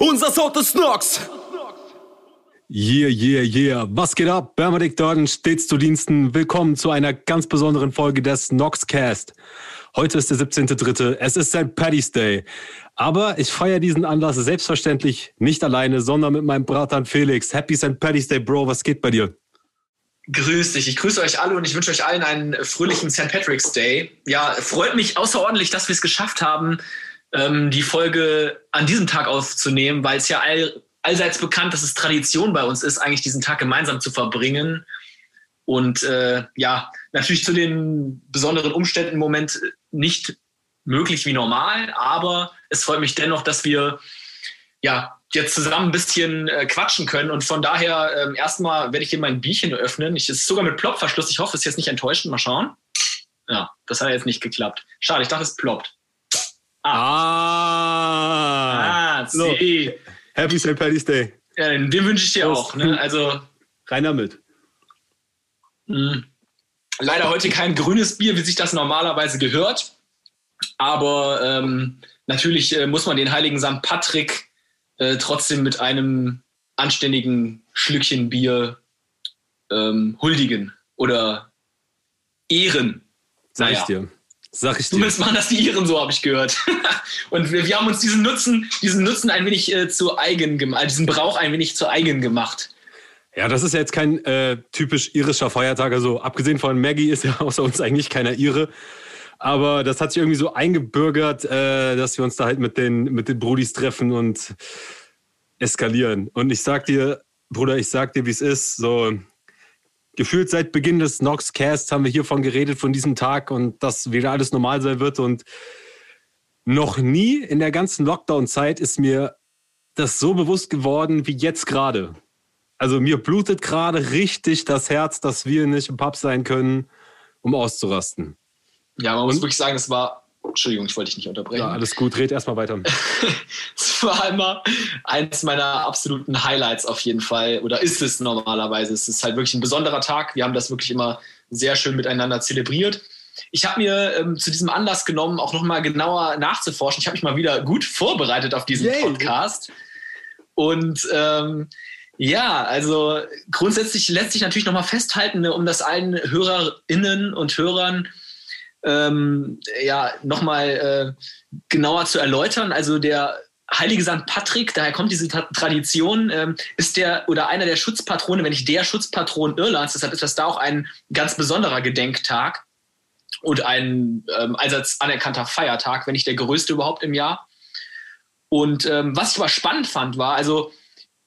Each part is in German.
Unser Sound ist Nox. Yeah, yeah, yeah. Was geht ab? Bernadette Dörden stets zu Diensten. Willkommen zu einer ganz besonderen Folge des Noxcast. Heute ist der 17.3. Es ist St. Paddy's Day. Aber ich feiere diesen Anlass selbstverständlich nicht alleine, sondern mit meinem Bratan Felix. Happy St. Paddy's Day, Bro. Was geht bei dir? Grüß dich. Ich grüße euch alle und ich wünsche euch allen einen fröhlichen St. Patrick's Day. Ja, freut mich außerordentlich, dass wir es geschafft haben, ähm, die Folge an diesem Tag aufzunehmen, weil es ja all, allseits bekannt, dass es Tradition bei uns ist, eigentlich diesen Tag gemeinsam zu verbringen. Und äh, ja, natürlich zu den besonderen Umständen im Moment nicht möglich wie normal, aber es freut mich dennoch, dass wir ja jetzt zusammen ein bisschen äh, quatschen können. Und von daher ähm, erstmal werde ich hier mein Bierchen öffnen. Ich, ist sogar mit Plopverschluss. Ich hoffe, es ist jetzt nicht enttäuschend. Mal schauen. Ja, das hat jetzt nicht geklappt. Schade, ich dachte, es ploppt. Ah. Ah, see. Happy St. Paddy's Day. Ja, den wünsche ich dir Prost. auch. Ne? Also Rein damit. mh, leider heute kein grünes Bier, wie sich das normalerweise gehört. Aber ähm, natürlich äh, muss man den heiligen St. Patrick äh, trotzdem mit einem anständigen Schlückchen Bier ähm, huldigen oder ehren. Sag ich Naja. dir. Sag ich dir. willst machen das die Iren, so habe ich gehört. Und wir, wir haben uns diesen Nutzen, diesen Nutzen ein wenig äh, zu eigen gemacht, diesen Brauch ein wenig zu eigen gemacht. Ja, das ist ja jetzt kein äh, typisch irischer Feiertag. Also abgesehen von Maggie ist ja außer uns eigentlich keiner Ire. Aber das hat sich irgendwie so eingebürgert, äh, dass wir uns da halt mit den, mit den Brudis treffen und eskalieren. Und ich sag dir, Bruder, ich sag dir, wie es ist. So gefühlt seit Beginn des Noxcasts haben wir hiervon geredet, von diesem Tag und dass wieder alles normal sein wird. Und noch nie in der ganzen Lockdown-Zeit ist mir das so bewusst geworden wie jetzt gerade. Also mir blutet gerade richtig das Herz, dass wir nicht im Pub sein können, um auszurasten. Ja, man muss Und? wirklich sagen, es war. Entschuldigung, ich wollte dich nicht unterbrechen. Ja, alles gut, red erstmal weiter. Es war immer eins meiner absoluten Highlights auf jeden Fall. Oder ist es normalerweise. Es ist halt wirklich ein besonderer Tag. Wir haben das wirklich immer sehr schön miteinander zelebriert. Ich habe mir ähm, zu diesem Anlass genommen, auch nochmal genauer nachzuforschen. Ich habe mich mal wieder gut vorbereitet auf diesen Yay. Podcast. Und ähm, ja, also grundsätzlich lässt sich natürlich nochmal festhalten, ne, um das allen Hörerinnen und Hörern ähm, ja, nochmal äh, genauer zu erläutern. Also der heilige St. Patrick, daher kommt diese Tra Tradition, ähm, ist der oder einer der Schutzpatrone, wenn nicht der Schutzpatron Irlands. Deshalb ist das da auch ein ganz besonderer Gedenktag und ein ähm, allseits anerkannter Feiertag, wenn nicht der größte überhaupt im Jahr. Und ähm, was ich aber spannend fand, war, also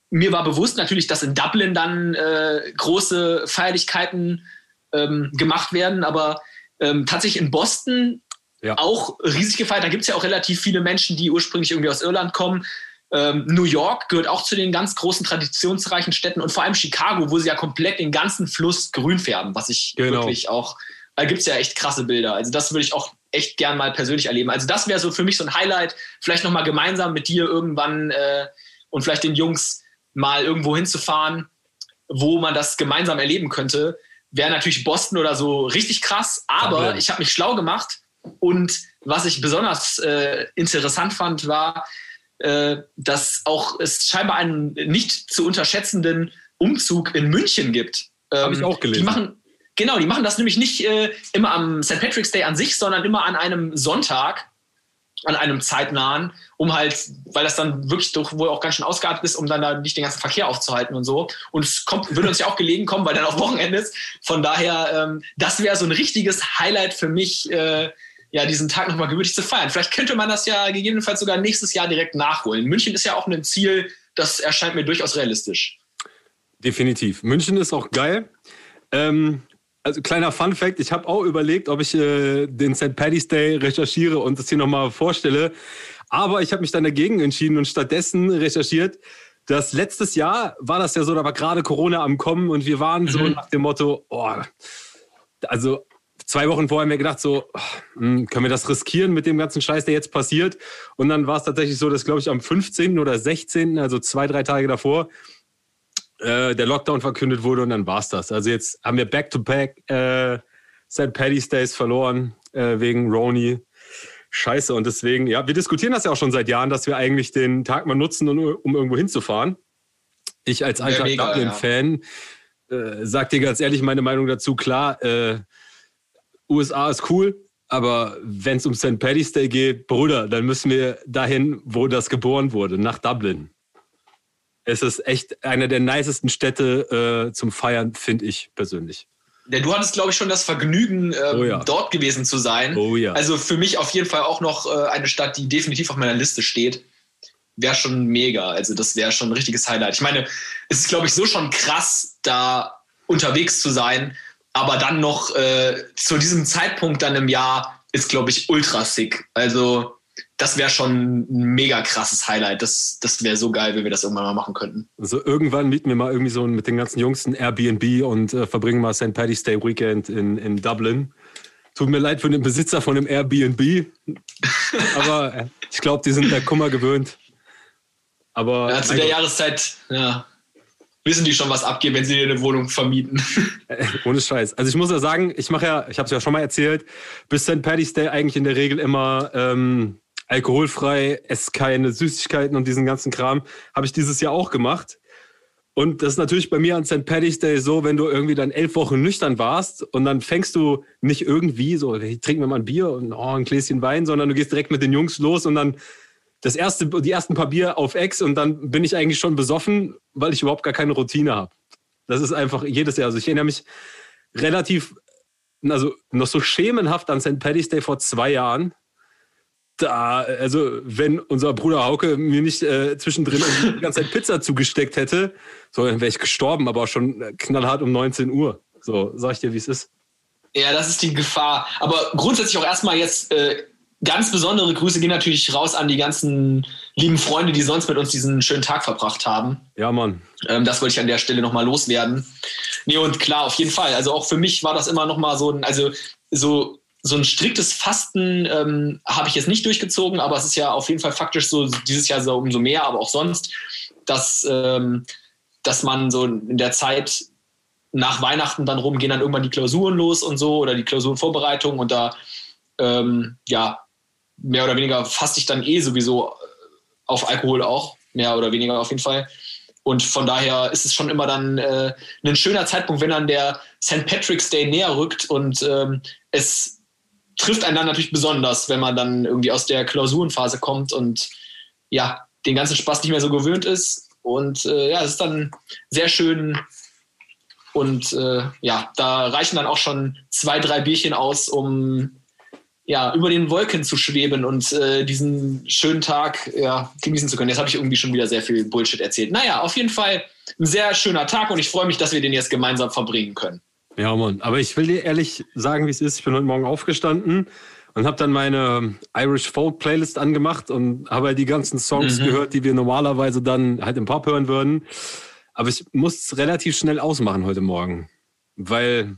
mir war bewusst natürlich, dass in Dublin dann äh, große Feierlichkeiten ähm, gemacht werden, aber ähm, tatsächlich in Boston Ja. auch riesig gefeiert. Da gibt es ja auch relativ viele Menschen, die ursprünglich irgendwie aus Irland kommen. Ähm, New York gehört auch zu den ganz großen traditionsreichen Städten und vor allem Chicago, wo sie ja komplett den ganzen Fluss grün färben, was ich Genau. wirklich auch, da gibt es ja echt krasse Bilder. Also das würde ich auch echt gern mal persönlich erleben. Also das wäre so für mich so ein Highlight, vielleicht nochmal gemeinsam mit dir irgendwann äh, und vielleicht den Jungs mal irgendwo hinzufahren, wo man das gemeinsam erleben könnte. Wäre natürlich Boston oder so richtig krass, aber Dublin. ich habe mich schlau gemacht und was ich besonders äh, interessant fand, war, äh, dass auch es scheinbar einen nicht zu unterschätzenden Umzug in München gibt. Ähm, Hab ich auch gelesen. Die machen, genau, die machen das nämlich nicht äh, immer am St. Patrick's Day an sich, sondern immer an einem Sonntag, an einem zeitnahen, um halt, weil das dann wirklich doch wohl auch ganz schön ausgeartet ist, um dann da nicht den ganzen Verkehr aufzuhalten und so. Und es kommt, würde uns ja auch gelegen kommen, weil dann auch Wochenende ist. Von daher, ähm, das wäre so ein richtiges Highlight für mich, äh, ja, diesen Tag nochmal gemütlich zu feiern. Vielleicht könnte man das ja gegebenenfalls sogar nächstes Jahr direkt nachholen. München ist ja auch ein Ziel, das erscheint mir durchaus realistisch. Definitiv. München ist auch geil. Ähm, also kleiner Fun Fact, ich habe auch überlegt, ob ich äh, den St. Paddy's Day recherchiere und das hier nochmal vorstelle. Aber ich habe mich dann dagegen entschieden und stattdessen recherchiert, dass letztes Jahr war das ja so, da war gerade Corona am Kommen und wir waren so Mhm. nach dem Motto, oh, also zwei Wochen vorher haben wir gedacht, so, oh, hm, können wir das riskieren mit dem ganzen Scheiß, der jetzt passiert? Und dann war es tatsächlich so, dass, glaube ich, am 15. oder 16., also zwei, drei Tage davor, äh, der Lockdown verkündet wurde und dann war's das. Also jetzt haben wir Back-to-Back äh, St. Paddy's Days verloren äh, wegen Roni. scheiße. Und deswegen, ja, wir diskutieren das ja auch schon seit Jahren, dass wir eigentlich den Tag mal nutzen, um irgendwo hinzufahren. Ich als alter Dublin-Fan ja. äh, sag dir ganz ehrlich meine Meinung dazu. Klar, äh, USA ist cool, aber wenn es um St. Paddy's Day geht, Bruder, dann müssen wir dahin, wo das geboren wurde, nach Dublin. Es ist echt eine der nicesten Städte äh, zum Feiern, finde ich persönlich. Ja, du hattest, glaube ich, schon das Vergnügen, ähm, oh ja. dort gewesen zu sein. Oh ja. Also für mich auf jeden Fall auch noch äh, eine Stadt, die definitiv auf meiner Liste steht. Wäre schon mega. Also das wäre schon ein richtiges Highlight. Ich meine, es ist, glaube ich, so schon krass, da unterwegs zu sein. Aber dann noch äh, zu diesem Zeitpunkt dann im Jahr ist, glaube ich, ultra sick. Also das wäre schon ein mega krasses Highlight. Das, das wäre so geil, wenn wir das irgendwann mal machen könnten. Also irgendwann mieten wir mal irgendwie so mit den ganzen Jungs ein Airbnb und äh, verbringen mal St. Paddy's Day Weekend in, in Dublin. Tut mir leid für den Besitzer von dem Airbnb, aber ich glaube, die sind der Kummer gewöhnt. Aber ja, zu der Jahreszeit, ja, wissen die schon, was abgeht, wenn sie dir eine Wohnung vermieten. Äh, ohne Scheiß. Also ich muss ja sagen, ich mache ja, ich habe es ja schon mal erzählt, bis St. Paddy's Day eigentlich in der Regel immer ähm, alkoholfrei, esse keine Süßigkeiten und diesen ganzen Kram. Habe ich dieses Jahr auch gemacht. Und das ist natürlich bei mir an St. Paddy's Day so, wenn du irgendwie dann elf Wochen nüchtern warst und dann fängst du nicht irgendwie so, ich trinke mir mal ein Bier und oh, ein Gläschen Wein, sondern du gehst direkt mit den Jungs los und dann das erste, die ersten paar Bier auf Ex und dann bin ich eigentlich schon besoffen, weil ich überhaupt gar keine Routine habe. Das ist einfach jedes Jahr. Also ich erinnere mich relativ, also noch so schemenhaft an St. Paddy's Day vor zwei Jahren da, also wenn unser Bruder Hauke mir nicht äh, zwischendrin die ganze Zeit Pizza zugesteckt hätte, so, dann wäre ich gestorben, aber schon knallhart um 19 Uhr. So, sag ich dir, wie es ist. Ja, das ist die Gefahr. Aber grundsätzlich auch erstmal jetzt äh, ganz besondere Grüße gehen natürlich raus an die ganzen lieben Freunde, die sonst mit uns diesen schönen Tag verbracht haben. Ja, Mann. Ähm, das wollte ich an der Stelle nochmal loswerden. Nee, und klar, auf jeden Fall. Also auch für mich war das immer nochmal so ein, also so so ein striktes Fasten ähm, habe ich jetzt nicht durchgezogen, aber es ist ja auf jeden Fall faktisch so, dieses Jahr so umso mehr, aber auch sonst, dass, ähm, dass man so in der Zeit nach Weihnachten dann rum gehen dann irgendwann die Klausuren los und so oder die Klausurenvorbereitung und da ähm, ja mehr oder weniger faste ich dann eh sowieso auf Alkohol auch, mehr oder weniger auf jeden Fall. Und von daher ist es schon immer dann äh, ein schöner Zeitpunkt, wenn dann der St. Patrick's Day näher rückt und ähm, es trifft einen dann natürlich besonders, wenn man dann irgendwie aus der Klausurenphase kommt und ja, den ganzen Spaß nicht mehr so gewöhnt ist. Und äh, ja, es ist dann sehr schön. Und äh, ja, da reichen dann auch schon zwei, drei Bierchen aus, um ja, über den Wolken zu schweben und äh, diesen schönen Tag ja, genießen zu können. Jetzt habe ich irgendwie schon wieder sehr viel Bullshit erzählt. Naja, auf jeden Fall ein sehr schöner Tag und ich freue mich, dass wir den jetzt gemeinsam verbringen können. Ja, Mann. Aber ich will dir ehrlich sagen, wie es ist. Ich bin heute Morgen aufgestanden und habe dann meine Irish Folk Playlist angemacht und habe halt die ganzen Songs mhm. gehört, die wir normalerweise dann halt im Pop hören würden. Aber ich muss es relativ schnell ausmachen heute Morgen, weil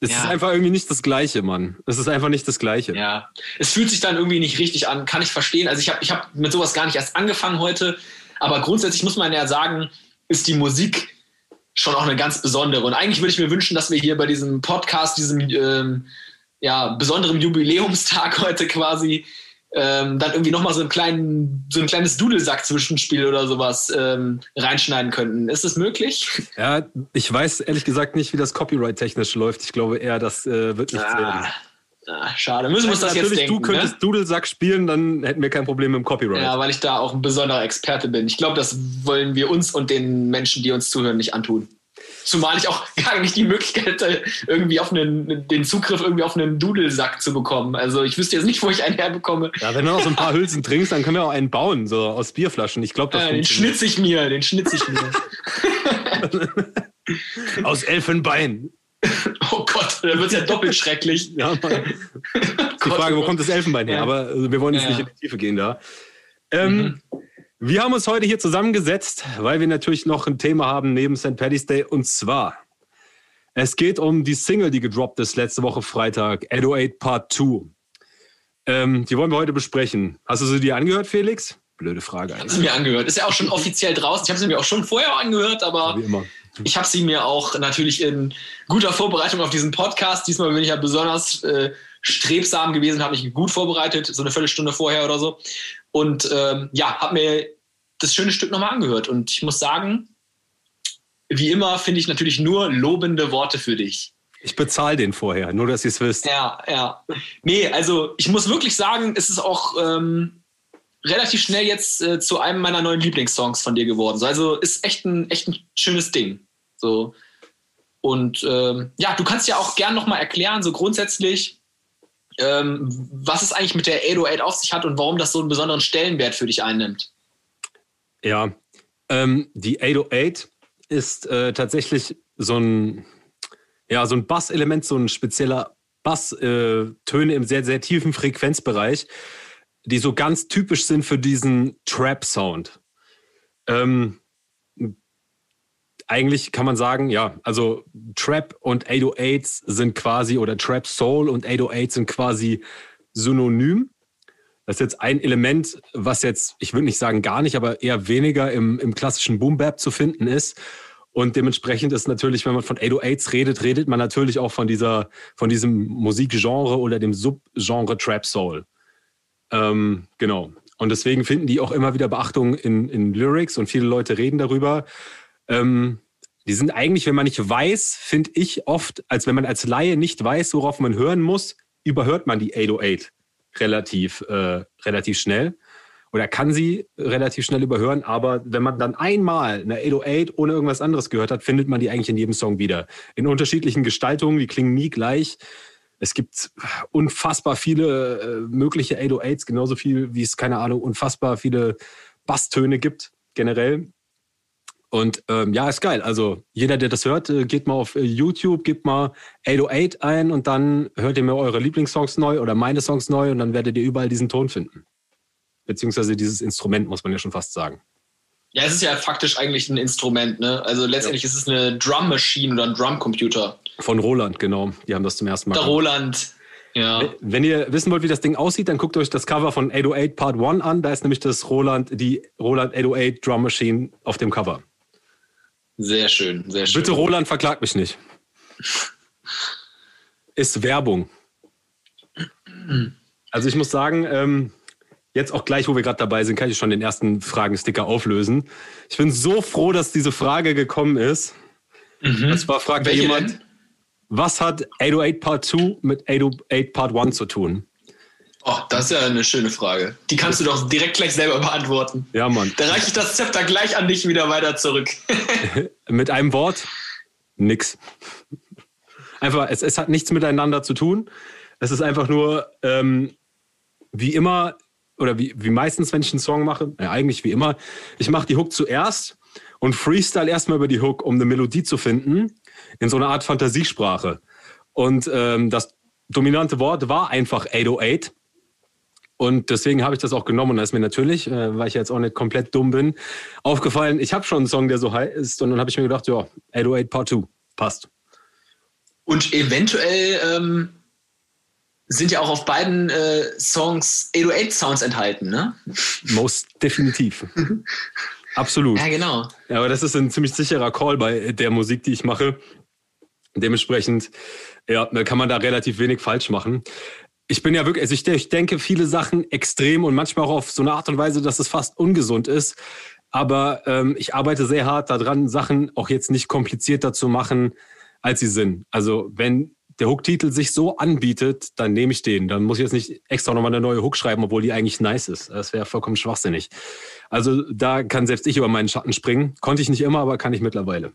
es ja. ist einfach irgendwie nicht das Gleiche, Mann. Es ist einfach nicht das Gleiche. Ja, es fühlt sich dann irgendwie nicht richtig an, kann ich verstehen. Also ich habe ich hab mit sowas gar nicht erst angefangen heute, aber grundsätzlich muss man ja sagen, ist die Musik schon auch eine ganz besondere. Und eigentlich würde ich mir wünschen, dass wir hier bei diesem Podcast, diesem ähm, ja, besonderen Jubiläumstag heute quasi, ähm, dann irgendwie nochmal so, einen so ein kleines Dudelsack-Zwischenspiel oder sowas ähm, reinschneiden könnten. Ist das möglich? Ja, ich weiß ehrlich gesagt nicht, wie das Copyright-technisch läuft. Ich glaube eher, das äh, wird nicht ah. Ah, schade, müssen wir uns das jetzt denken. Du könntest ne? Dudelsack spielen, dann hätten wir kein Problem mit dem Copyright. Ja, weil ich da auch ein besonderer Experte bin. Ich glaube, das wollen wir uns und den Menschen, die uns zuhören, nicht antun. Zumal ich auch gar nicht die Möglichkeit hätte, irgendwie auf einen, den Zugriff irgendwie auf einen Dudelsack zu bekommen. Also ich wüsste jetzt nicht, wo ich einen herbekomme. Ja, wenn du noch so ein paar Hülsen trinkst, dann können wir auch einen bauen, so aus Bierflaschen. Ich glaube, das ja, Den schnitze ich mir, den schnitze ich mir. aus Elfenbein. Oh Gott, da wird es ja doppelt schrecklich. Ja, die Frage, wo kommt das Elfenbein her? Ja. Aber also, wir wollen jetzt ja. nicht in die Tiefe gehen da. Ähm, mhm. Wir haben uns heute hier zusammengesetzt, weil wir natürlich noch ein Thema haben neben St. Paddy's Day. Und zwar, es geht um die Single, die gedroppt ist letzte Woche Freitag, 808 Part 2. Ähm, die wollen wir heute besprechen. Hast du sie dir angehört, Felix? Blöde Frage. Ich habe sie mir angehört. Ist ja auch schon offiziell draußen. Ich habe sie mir auch schon vorher angehört, aber Wie immer. Ich habe sie mir auch natürlich in guter Vorbereitung auf diesen Podcast. Diesmal bin ich ja besonders äh, strebsam gewesen, habe mich gut vorbereitet, so eine Viertelstunde vorher oder so. Und ähm, ja, habe mir das schöne Stück nochmal angehört. Und ich muss sagen, wie immer finde ich natürlich nur lobende Worte für dich. Ich bezahle den vorher, nur dass ihr es wisst. Ja, ja. Nee, also ich muss wirklich sagen, es ist auch ähm, relativ schnell jetzt äh, zu einem meiner neuen Lieblingssongs von dir geworden. So, also ist echt ein, echt ein schönes Ding. So. Und ähm, ja, du kannst ja auch gern nochmal erklären, so grundsätzlich, ähm, was es eigentlich mit der 808 auf sich hat und warum das so einen besonderen Stellenwert für dich einnimmt. Ja, ähm, die 808 ist äh, tatsächlich so ein, ja, so ein Basselement, so ein spezieller Basstöne äh, im sehr, sehr tiefen Frequenzbereich, die so ganz typisch sind für diesen Trap-Sound. Ähm, eigentlich kann man sagen, ja, also Trap und 808s sind quasi, oder Trap Soul und 808 sind quasi synonym. Das ist jetzt ein Element, was jetzt, ich würde nicht sagen gar nicht, aber eher weniger im, im klassischen Boom Bap zu finden ist. Und dementsprechend ist natürlich, wenn man von 808s redet, redet man natürlich auch von dieser, von diesem Musikgenre oder dem Subgenre Trap Soul. Ähm, genau. Und deswegen finden die auch immer wieder Beachtung in, in Lyrics und viele Leute reden darüber. Ähm, die sind eigentlich, wenn man nicht weiß, finde ich oft, als wenn man als Laie nicht weiß, worauf man hören muss, überhört man die 808 relativ, äh, relativ schnell oder kann sie relativ schnell überhören. Aber wenn man dann einmal eine 808 ohne irgendwas anderes gehört hat, findet man die eigentlich in jedem Song wieder. In unterschiedlichen Gestaltungen, die klingen nie gleich. Es gibt unfassbar viele äh, mögliche 808s, genauso viel wie es, keine Ahnung, unfassbar viele Basstöne gibt, generell. Und ähm, ja, ist geil. Also jeder, der das hört, äh, geht mal auf äh, YouTube, gebt mal 808 ein und dann hört ihr mir eure Lieblingssongs neu oder meine Songs neu und dann werdet ihr überall diesen Ton finden. Beziehungsweise dieses Instrument, muss man ja schon fast sagen. Ja, es ist ja faktisch eigentlich ein Instrument, ne? Also letztendlich ja. ist es eine Drum Machine oder ein Drum Computer. Von Roland, genau. Die haben das zum ersten Mal. Der Roland. Ja. Wenn ihr wissen wollt, wie das Ding aussieht, dann guckt euch das Cover von 808 Part 1 an. Da ist nämlich das Roland, die Roland 808 Drum Machine auf dem Cover. Sehr schön, sehr schön. Bitte, Roland, verklag mich nicht. Ist Werbung. Also ich muss sagen, ähm, jetzt auch gleich, wo wir gerade dabei sind, kann ich schon den ersten Fragensticker auflösen. Ich bin so froh, dass diese Frage gekommen ist. Mhm. Und zwar fragt Welche jemand, denn? was hat 808 Part 2 mit 808 Part 1 zu tun? Oh, das ist ja eine schöne Frage. Die kannst du doch direkt gleich selber beantworten. Ja, Mann. Da reiche ich das Zepter gleich an dich wieder weiter zurück. Mit einem Wort? Nix. Einfach, es, es hat nichts miteinander zu tun. Es ist einfach nur, ähm, wie immer, oder wie, wie meistens, wenn ich einen Song mache, ja, eigentlich wie immer, ich mache die Hook zuerst und freestyle erstmal über die Hook, um eine Melodie zu finden, in so einer Art Fantasiesprache. Und ähm, das dominante Wort war einfach 808. Und deswegen habe ich das auch genommen. Und da ist mir natürlich, äh, weil ich jetzt auch nicht komplett dumm bin, aufgefallen, ich habe schon einen Song, der so heißt. Und dann habe ich mir gedacht, ja, 808 Part 2, passt. Und eventuell ähm, sind ja auch auf beiden äh, Songs 808 Sounds enthalten, ne? Most definitiv. Absolut. Ja, genau. Ja, aber das ist ein ziemlich sicherer Call bei der Musik, die ich mache. Dementsprechend ja, kann man da relativ wenig falsch machen. Ich bin ja wirklich, also ich, ich denke viele Sachen extrem und manchmal auch auf so eine Art und Weise, dass es fast ungesund ist. Aber ähm, ich arbeite sehr hart daran, Sachen auch jetzt nicht komplizierter zu machen, als sie sind. Also wenn der Hook-Titel sich so anbietet, dann nehme ich den. Dann muss ich jetzt nicht extra nochmal eine neue Hook schreiben, obwohl die eigentlich nice ist. Das wäre vollkommen schwachsinnig. Also da kann selbst ich über meinen Schatten springen. Konnte ich nicht immer, aber kann ich mittlerweile.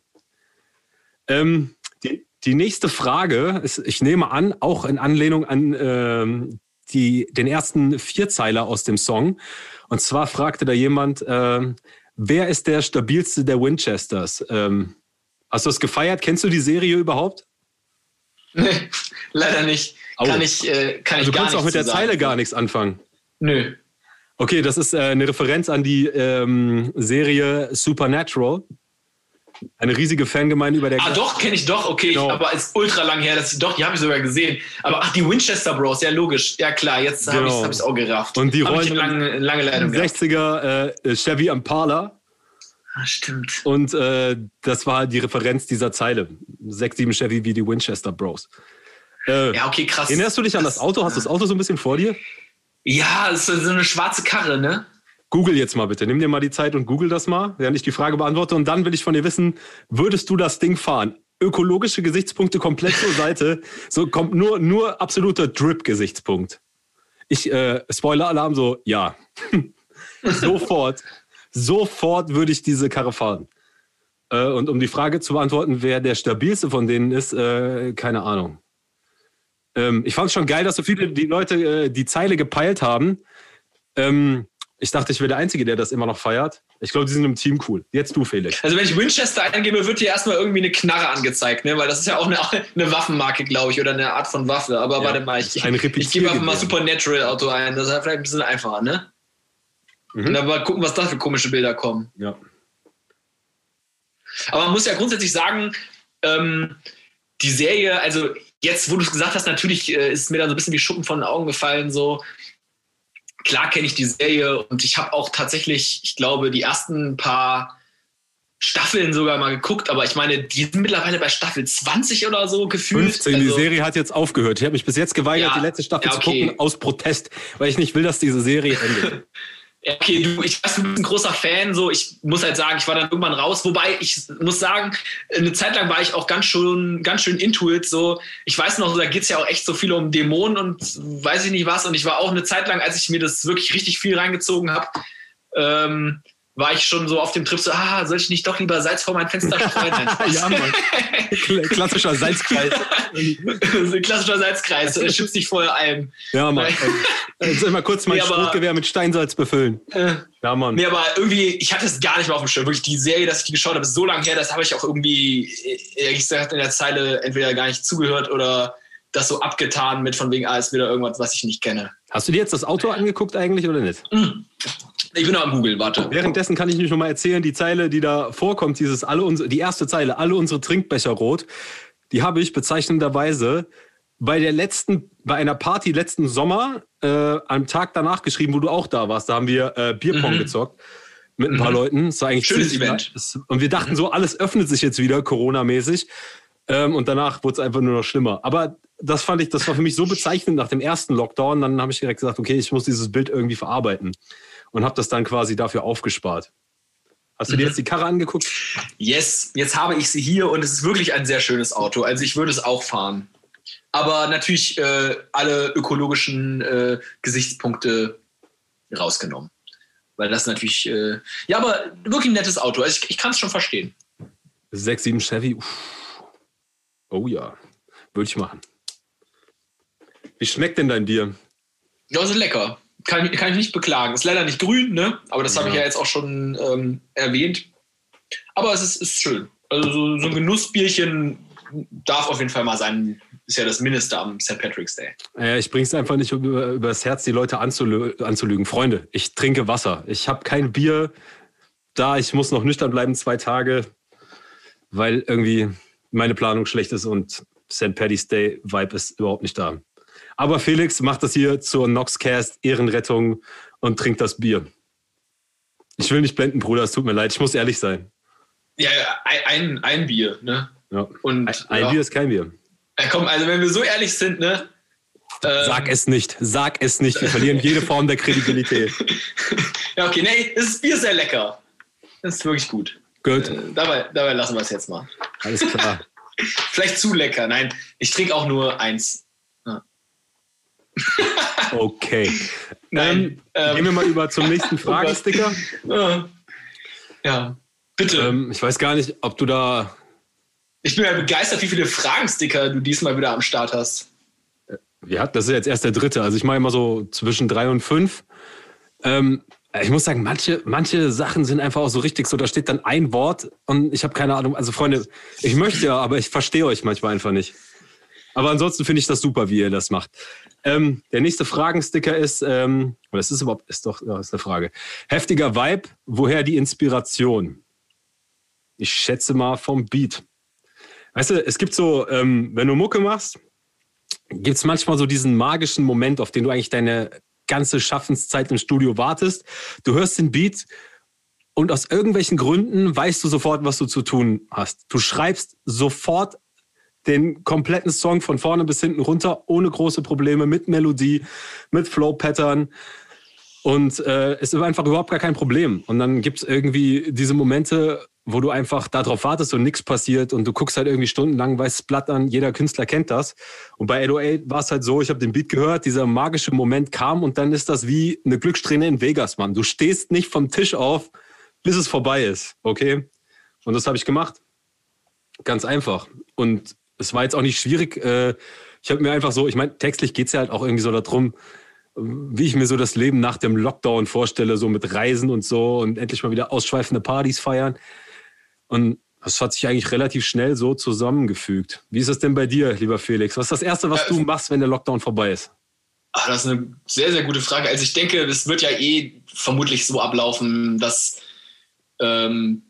Ähm, die, die nächste Frage ist, ich nehme an, auch in Anlehnung an ähm, die, den ersten Vierzeiler aus dem Song. Und zwar fragte da jemand, äh, wer ist der stabilste der Winchesters? Ähm, hast du das gefeiert? Kennst du die Serie überhaupt? Nee, leider nicht. Kann ich, äh, kann also ich gar. Du kannst auch mit der sagen. Zeile gar nichts anfangen. Nö. Okay, das ist äh, eine Referenz an die ähm, Serie Supernatural. Eine riesige Fangemeinde über der. Ah, doch, kenne ich doch, okay, genau. aber es ist ultra lang her, dass ich doch, die habe ich sogar gesehen. Aber ach, die Winchester Bros, ja, logisch. Ja, klar, jetzt genau. habe ich es hab auch gerafft. Und die rollen lange, lange Leitung 60er äh, Chevy Impala. Ah, stimmt. Und äh, das war die Referenz dieser Zeile. 6, 7 Chevy wie die Winchester Bros. Äh, ja, okay, krass. Erinnerst du dich an das Auto? Hast du das Auto so ein bisschen vor dir? Ja, es ist so eine schwarze Karre, ne? Google jetzt mal bitte. Nimm dir mal die Zeit und google das mal, während ich die Frage beantworte. Und dann will ich von dir wissen, würdest du das Ding fahren? Ökologische Gesichtspunkte komplett zur Seite. So kommt nur, nur absoluter Drip-Gesichtspunkt. Ich, äh, Spoiler-Alarm, so, ja. sofort, sofort würde ich diese Karre fahren. Äh, und um die Frage zu beantworten, wer der stabilste von denen ist, äh, keine Ahnung. Ähm, ich fand es schon geil, dass so viele die Leute äh, die Zeile gepeilt haben. Ähm, ich dachte, ich wäre der Einzige, der das immer noch feiert. Ich glaube, die sind im Team cool. Jetzt du, Felix. Also wenn ich Winchester eingebe, wird dir erstmal irgendwie eine Knarre angezeigt, ne? Weil das ist ja auch eine, eine Waffenmarke, glaube ich, oder eine Art von Waffe. Aber ja, warte mal, ich, ich gebe einfach mal Supernatural Auto ein. Das ist ja vielleicht ein bisschen einfacher, ne? Mhm. Und dann mal gucken, was da für komische Bilder kommen. Ja. Aber man muss ja grundsätzlich sagen, ähm, die Serie, also jetzt, wo du es gesagt hast, natürlich äh, ist mir dann so ein bisschen wie Schuppen von den Augen gefallen, so klar kenne ich die Serie und ich habe auch tatsächlich, ich glaube, die ersten paar Staffeln sogar mal geguckt, aber ich meine, die sind mittlerweile bei Staffel 20 oder so gefühlt. 15, also, die Serie hat jetzt aufgehört. Ich habe mich bis jetzt geweigert, ja, die letzte Staffel ja, okay. zu gucken, aus Protest, weil ich nicht will, dass diese Serie endet. okay, du, ich weiß, du bist ein großer Fan, so ich muss halt sagen, ich war dann irgendwann raus, wobei ich muss sagen, eine Zeit lang war ich auch ganz schön, ganz schön into it, so. Ich weiß noch, da geht es ja auch echt so viel um Dämonen und weiß ich nicht was. Und ich war auch eine Zeit lang, als ich mir das wirklich richtig viel reingezogen habe, ähm, war ich schon so auf dem Trip so, ah, soll ich nicht doch lieber Salz vor mein Fenster streuen? ja, Mann. Klassischer Salzkreis. Klassischer Salzkreis, äh, schützt dich vorher ein. Ja, Mann. Jetzt immer kurz mein nee, Schrotgewehr mit Steinsalz befüllen. Äh, ja, Mann. Nee, aber irgendwie, ich hatte es gar nicht mehr auf dem Schirm. Wirklich, die Serie, dass ich die geschaut habe, ist so lange her, das habe ich auch irgendwie, ehrlich gesagt, in der Zeile entweder gar nicht zugehört oder das so abgetan mit von wegen, ah, ist wieder irgendwas, was ich nicht kenne. Hast du dir jetzt das Auto angeguckt eigentlich oder nicht? Mhm. Ich bin noch am Google, warte. Währenddessen kann ich nicht noch mal erzählen, die Zeile, die da vorkommt, dieses alle unsere, die erste Zeile, alle unsere Trinkbecher rot, die habe ich bezeichnenderweise bei der letzten, bei einer Party letzten Sommer, äh, am Tag danach geschrieben, wo du auch da warst. Da haben wir äh, Bierpong mhm. gezockt mit ein paar mhm. Leuten. Das war eigentlich schönes Event. Und wir dachten so, alles öffnet sich jetzt wieder Corona-mäßig. Ähm, und danach wurde es einfach nur noch schlimmer. Aber das fand ich, das war für mich so bezeichnend nach dem ersten Lockdown. Dann habe ich direkt gesagt, okay, ich muss dieses Bild irgendwie verarbeiten und habe das dann quasi dafür aufgespart. Hast du dir mhm. jetzt die Karre angeguckt? Yes, jetzt habe ich sie hier und es ist wirklich ein sehr schönes Auto. Also ich würde es auch fahren. Aber natürlich äh, alle ökologischen äh, Gesichtspunkte rausgenommen. Weil das natürlich, äh, ja, aber wirklich ein nettes Auto. Also ich, ich kann es schon verstehen. 6, 7 Chevy. Uff. Oh ja, würde ich machen. Wie schmeckt denn dein Bier? Ja, ist lecker. Kann, kann ich nicht beklagen. Ist leider nicht grün, ne? Aber das ja. habe ich ja jetzt auch schon ähm, erwähnt. Aber es ist, ist schön. Also so, so, ein Genussbierchen darf auf jeden Fall mal sein. Ist ja das Mindeste am St. Patrick's Day. Ja, ich bringe es einfach nicht über, über das Herz, die Leute anzulü anzulügen. Freunde, ich trinke Wasser. Ich habe kein Bier da. Ich muss noch nüchtern bleiben zwei Tage, weil irgendwie meine Planung schlecht ist und St. Paddy's Day Vibe ist überhaupt nicht da. Aber Felix macht das hier zur Noxcast Ehrenrettung und trinkt das Bier. Ich will nicht blenden, Bruder, es tut mir leid, ich muss ehrlich sein. Ja, ein, ein Bier, ne? Ja. Und, ein, ja. Bier ist kein Bier. Ja, komm, also wenn wir so ehrlich sind, ne? Ähm, sag es nicht, sag es nicht. Wir verlieren jede Form der Kredibilität. ja, okay, nee, das Bier ist sehr lecker. Das ist wirklich gut. Gut. Äh, dabei, dabei lassen wir es jetzt mal. Alles klar. Vielleicht zu lecker. Nein, ich trinke auch nur eins. Okay. Nein, ähm, gehen wir mal über zum nächsten oh Fragensticker. ja, bitte. Ähm, ich weiß gar nicht, ob du da. Ich bin ja begeistert, wie viele Fragensticker du diesmal wieder am Start hast. Ja, das ist jetzt erst der dritte. Also ich mache immer so zwischen drei und fünf. Ähm, ich muss sagen, manche, manche Sachen sind einfach auch so richtig so, da steht dann ein Wort und ich habe keine Ahnung. Also Freunde, ich möchte ja, aber ich verstehe euch manchmal einfach nicht. Aber ansonsten finde ich das super, wie ihr das macht. Ähm, der nächste Fragensticker ist, ähm, das ist überhaupt, ist doch, ist eine Frage. Heftiger Vibe, woher die Inspiration? Ich schätze mal vom Beat. Weißt du, es gibt so, ähm, wenn du Mucke machst, gibt es manchmal so diesen magischen Moment, auf den du eigentlich deine ganze Schaffenszeit im Studio wartest. Du hörst den Beat und aus irgendwelchen Gründen weißt du sofort, was du zu tun hast. Du schreibst sofort den kompletten Song von vorne bis hinten runter, ohne große Probleme, mit Melodie, mit Flow-Pattern. Und äh, es ist einfach überhaupt gar kein Problem. Und dann gibt es irgendwie diese Momente, wo du einfach darauf wartest und nichts passiert und du guckst halt irgendwie stundenlang weißes Blatt an, jeder Künstler kennt das. Und bei 808 war es halt so, ich habe den Beat gehört, dieser magische Moment kam und dann ist das wie eine Glückssträhne in Vegas, Mann. Du stehst nicht vom Tisch auf, bis es vorbei ist, okay? Und das habe ich gemacht. Ganz einfach. Und es war jetzt auch nicht schwierig. Äh, ich habe mir einfach so, ich meine, textlich geht es ja halt auch irgendwie so darum, wie ich mir so das Leben nach dem Lockdown vorstelle, so mit Reisen und so und endlich mal wieder ausschweifende Partys feiern. Und das hat sich eigentlich relativ schnell so zusammengefügt. Wie ist es denn bei dir, lieber Felix? Was ist das Erste, was du machst, wenn der Lockdown vorbei ist? Ach, das ist eine sehr, sehr gute Frage. Also ich denke, es wird ja eh vermutlich so ablaufen, dass ähm,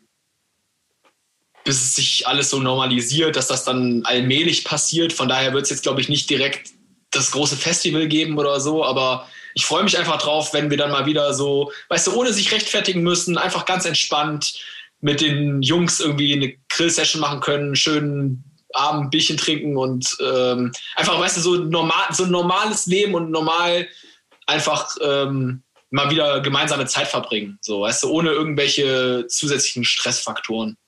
bis sich alles so normalisiert, dass das dann allmählich passiert. Von daher wird es jetzt, glaube ich, nicht direkt das große Festival geben oder so, aber ich freue mich einfach drauf, wenn wir dann mal wieder so, weißt du, ohne sich rechtfertigen müssen, einfach ganz entspannt mit den Jungs irgendwie eine Grill-Session machen können, schön Abend Bierchen trinken und ähm, einfach, weißt du, so, normal, so ein normales Leben und normal einfach ähm, mal wieder gemeinsame Zeit verbringen. So, weißt du, ohne irgendwelche zusätzlichen Stressfaktoren.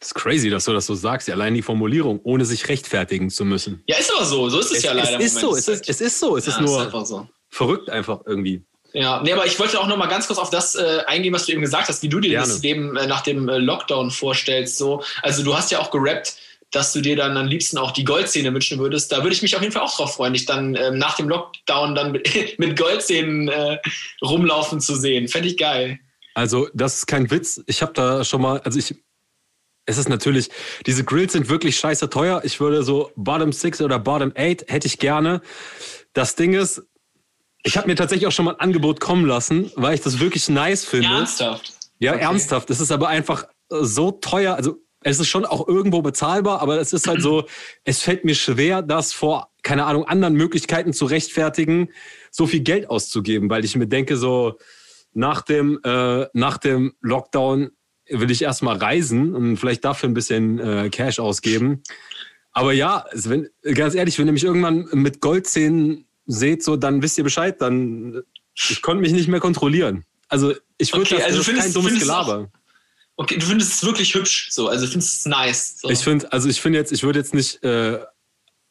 Das ist crazy, dass du das so sagst. Allein die Formulierung, ohne sich rechtfertigen zu müssen. Ja, ist aber so. So ist es, es ja leider. Es ist so, es ist, es ist so. Es ja, ist nur ist so. verrückt einfach irgendwie. Ja, nee, aber ich wollte auch noch mal ganz kurz auf das äh, eingehen, was du eben gesagt hast, wie du dir Gerne. das Leben äh, nach dem äh, Lockdown vorstellst. So, also du hast ja auch gerappt, dass du dir dann am liebsten auch die Goldzähne wünschen würdest. Da würde ich mich auf jeden Fall auch drauf freuen, dich dann ähm, nach dem Lockdown dann mit, mit Goldzähnen äh, rumlaufen zu sehen. Fände ich geil. Also das ist kein Witz. Ich habe da schon mal, also ich, es ist natürlich, diese Grills sind wirklich scheiße teuer. Ich würde so Bottom 6 oder Bottom 8 hätte ich gerne. Das Ding ist, ich habe mir tatsächlich auch schon mal ein Angebot kommen lassen, weil ich das wirklich nice finde. Ernsthaft? Ja, okay. ernsthaft. Es ist aber einfach so teuer. Also es ist schon auch irgendwo bezahlbar, aber es ist halt so, es fällt mir schwer, das vor, keine Ahnung, anderen Möglichkeiten zu rechtfertigen, so viel Geld auszugeben, weil ich mir denke, so nach dem, äh, nach dem Lockdown will ich erstmal reisen und vielleicht dafür ein bisschen äh, Cash ausgeben. Aber ja, wenn, ganz ehrlich, wenn ihr mich irgendwann mit Goldzähnen seht, so, dann wisst ihr Bescheid, dann ich konnte mich nicht mehr kontrollieren. Also ich würde okay, das, also das ist kein dummes Gelaber. Auch, okay, du findest es wirklich hübsch, so, also findest es nice. So. Ich finde, also ich finde jetzt, ich würde jetzt nicht äh,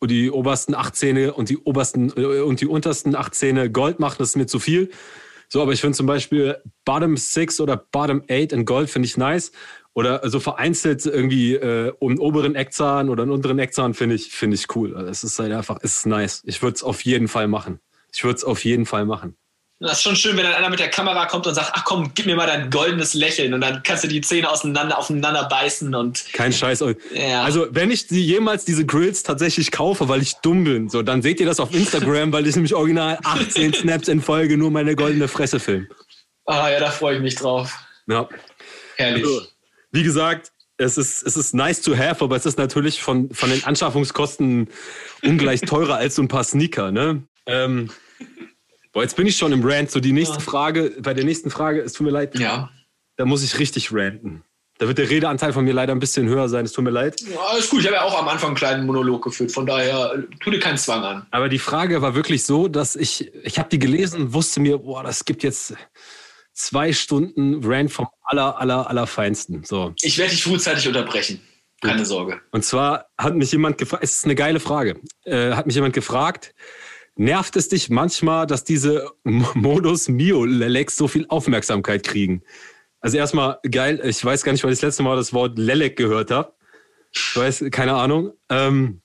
die obersten acht Zähne und die obersten äh, und die untersten acht Zähne Gold machen, das ist mir zu viel. So, aber ich finde zum Beispiel Bottom 6 oder Bottom 8 in Gold finde ich nice. Oder so vereinzelt irgendwie äh, um den oberen Eckzahn oder einen unteren Eckzahn finde ich, finde ich cool. Also es ist halt einfach, es ist nice. Ich würde es auf jeden Fall machen. Ich würde es auf jeden Fall machen. Das ist schon schön, wenn dann einer mit der Kamera kommt und sagt, ach komm, gib mir mal dein goldenes Lächeln und dann kannst du die Zähne auseinander, aufeinander beißen und. Kein Scheiß. Ja. Also, wenn ich die, jemals diese Grills tatsächlich kaufe, weil ich dumm bin, so, dann seht ihr das auf Instagram, weil ich nämlich original 18 Snaps in Folge nur meine goldene Fresse film. Ah ja, da freue ich mich drauf. Ja. Herrlich. Also, wie gesagt, es ist, es ist nice to have, aber es ist natürlich von, von den Anschaffungskosten ungleich teurer als so ein paar Sneaker, ne? Ähm, boah, jetzt bin ich schon im Rant. So, die nächste. Frage, bei der nächsten Frage, es tut mir leid. Ja. Da muss ich richtig ranten. Da wird der Redeanteil von mir leider ein bisschen höher sein. Es tut mir leid. Ja, alles gut. Ich habe ja auch am Anfang einen kleinen Monolog geführt. Von daher, tu dir keinen Zwang an. Aber die Frage war wirklich so, dass ich, ich habe die gelesen und wusste mir, boah, das gibt jetzt zwei Stunden Rant vom aller, aller, aller Feinsten. So. Ich werde dich frühzeitig unterbrechen. Keine Sorge. Und zwar hat mich jemand gefragt, es ist eine geile Frage, äh, hat mich jemand gefragt, nervt es dich manchmal, dass diese Modus Mio Lelex so viel Aufmerksamkeit kriegen? Also erstmal geil, ich weiß gar nicht, weil ich das letzte Mal das Wort Lelek gehört habe. Ich weiß, keine Ahnung. Ähm,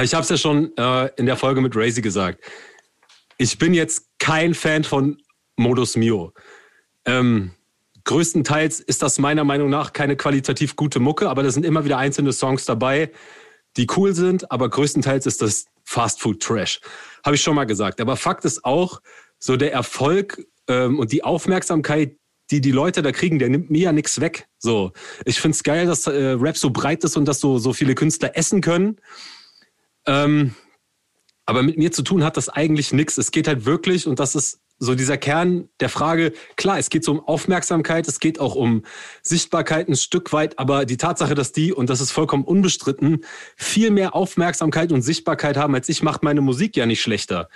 ich habe es ja schon äh, in der Folge mit Razy gesagt. Ich bin jetzt kein Fan von Modus Mio. Ähm, größtenteils ist das meiner Meinung nach keine qualitativ gute Mucke, aber da sind immer wieder einzelne Songs dabei, die cool sind, aber größtenteils ist das Fast Food Trash. Habe ich schon mal gesagt. Aber Fakt ist auch, so der Erfolg ähm, und die Aufmerksamkeit, die die Leute da kriegen, der nimmt mir ja nichts weg. So, ich finde es geil, dass äh, Rap so breit ist und dass so, so viele Künstler essen können. Ähm, aber mit mir zu tun hat das eigentlich nichts. Es geht halt wirklich, und das ist so dieser Kern der Frage, klar, es geht so um Aufmerksamkeit, es geht auch um Sichtbarkeit ein Stück weit, aber die Tatsache, dass die, und das ist vollkommen unbestritten, viel mehr Aufmerksamkeit und Sichtbarkeit haben als ich, macht meine Musik ja nicht schlechter.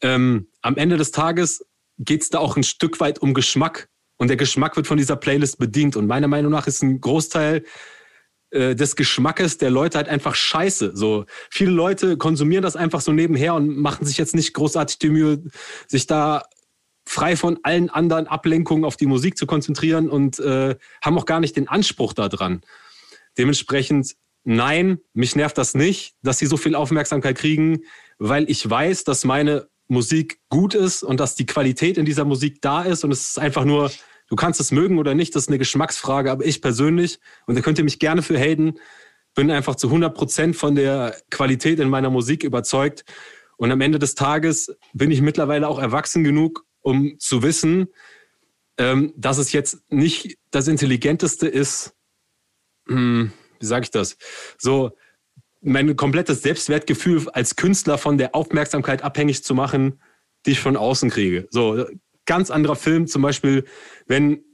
Ähm, am Ende des Tages geht es da auch ein Stück weit um Geschmack. Und der Geschmack wird von dieser Playlist bedient. Und meiner Meinung nach ist ein Großteil äh, des Geschmackes der Leute halt einfach scheiße. So viele Leute konsumieren das einfach so nebenher und machen sich jetzt nicht großartig die Mühe, sich da frei von allen anderen Ablenkungen auf die Musik zu konzentrieren und äh, haben auch gar nicht den Anspruch daran. Dementsprechend, nein, mich nervt das nicht, dass sie so viel Aufmerksamkeit kriegen, weil ich weiß, dass meine Musik gut ist und dass die Qualität in dieser Musik da ist und es ist einfach nur, du kannst es mögen oder nicht, das ist eine Geschmacksfrage, aber ich persönlich, und da könnt ihr mich gerne für haten, bin einfach zu 100 Prozent von der Qualität in meiner Musik überzeugt und am Ende des Tages bin ich mittlerweile auch erwachsen genug, um zu wissen, ähm, dass es jetzt nicht das Intelligenteste ist, hm, wie sage ich das, so mein komplettes Selbstwertgefühl als Künstler von der Aufmerksamkeit abhängig zu machen, die ich von außen kriege. So, ganz anderer Film, zum Beispiel, wenn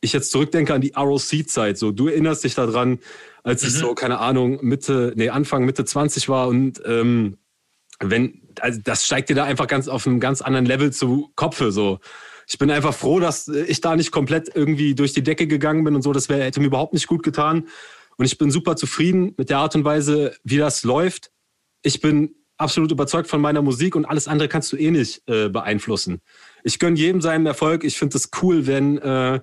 ich jetzt zurückdenke an die ROC-Zeit, so, du erinnerst dich daran, als mhm. ich so, keine Ahnung, Mitte, nee, Anfang, Mitte 20 war und ähm, wenn, also das steigt dir da einfach ganz auf einem ganz anderen Level zu Kopfe. So. Ich bin einfach froh, dass ich da nicht komplett irgendwie durch die Decke gegangen bin und so. Das wär, hätte mir überhaupt nicht gut getan. Und ich bin super zufrieden mit der Art und Weise, wie das läuft. Ich bin absolut überzeugt von meiner Musik und alles andere kannst du eh nicht äh, beeinflussen. Ich gönne jedem seinen Erfolg. Ich finde es cool, wenn äh,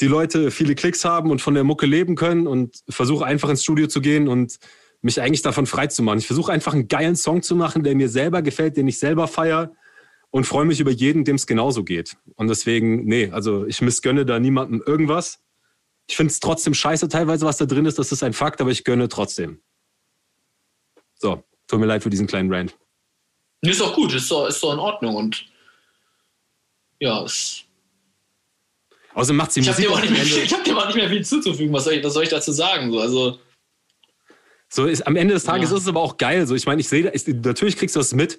die Leute viele Klicks haben und von der Mucke leben können und versuche einfach ins Studio zu gehen und mich eigentlich davon frei zu machen. Ich versuche einfach einen geilen Song zu machen, der mir selber gefällt, den ich selber feiere und freue mich über jeden, dem es genauso geht. Und deswegen, nee, also ich missgönne da niemandem irgendwas. Ich finde es trotzdem scheiße teilweise, was da drin ist, das ist ein Fakt, aber ich gönne trotzdem. So, tut mir leid für diesen kleinen Rant. Ist doch gut, ist doch, ist doch in Ordnung und ja, es Außerdem macht sie ich Musik. Hab mehr, ich habe dir auch nicht mehr viel zuzufügen. Was soll ich, was soll ich dazu sagen? So, also, so ist, am Ende des Tages ja. ist es aber auch geil. So, ich meine, ich sehe, natürlich kriegst du das mit.